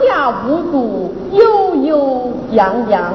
下无度，悠悠扬扬。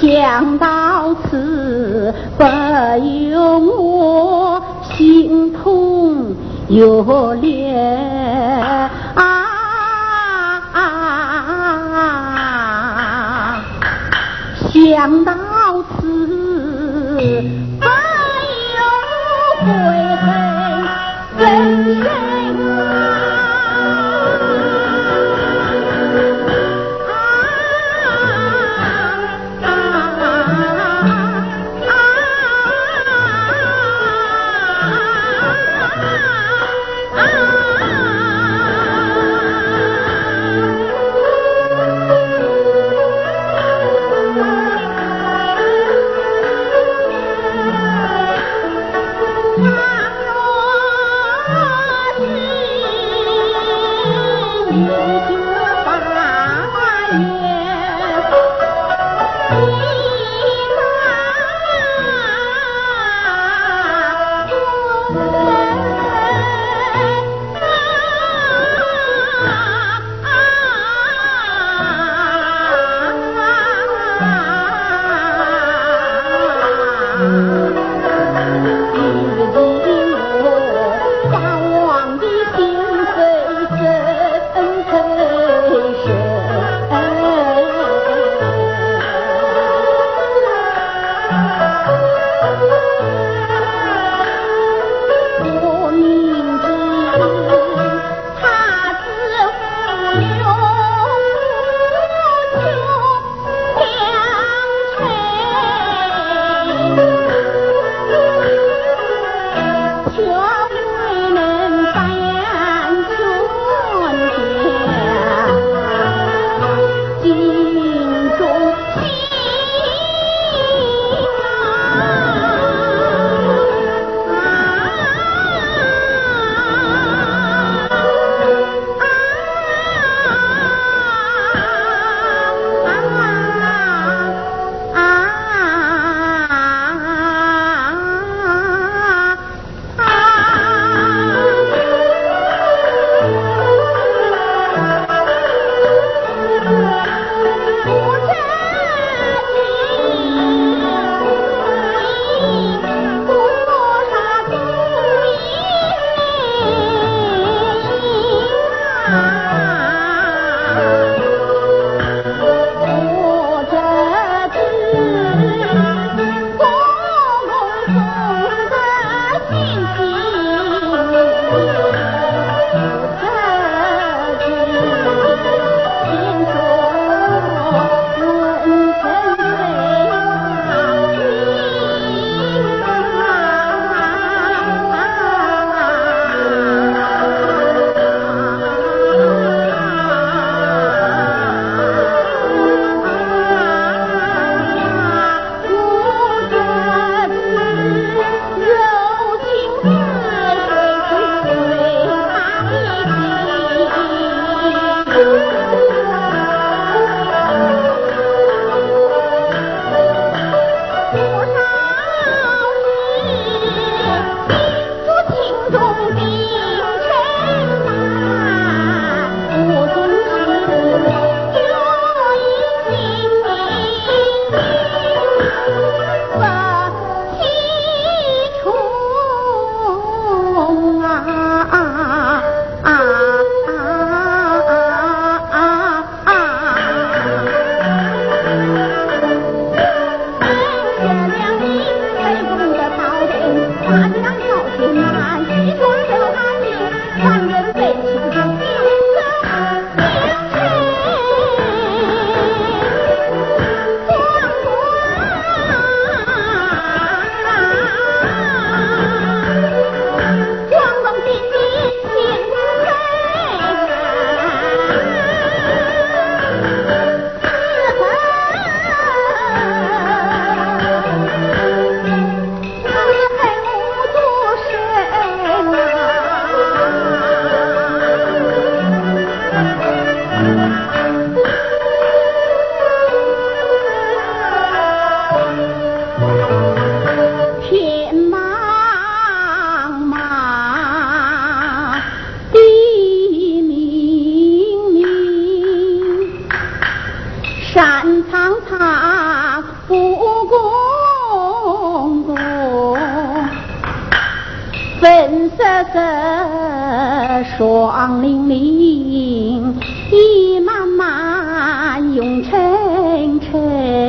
想到此，不由我心痛又烈啊！想到此。粉色色双玲玲意满满永沉沉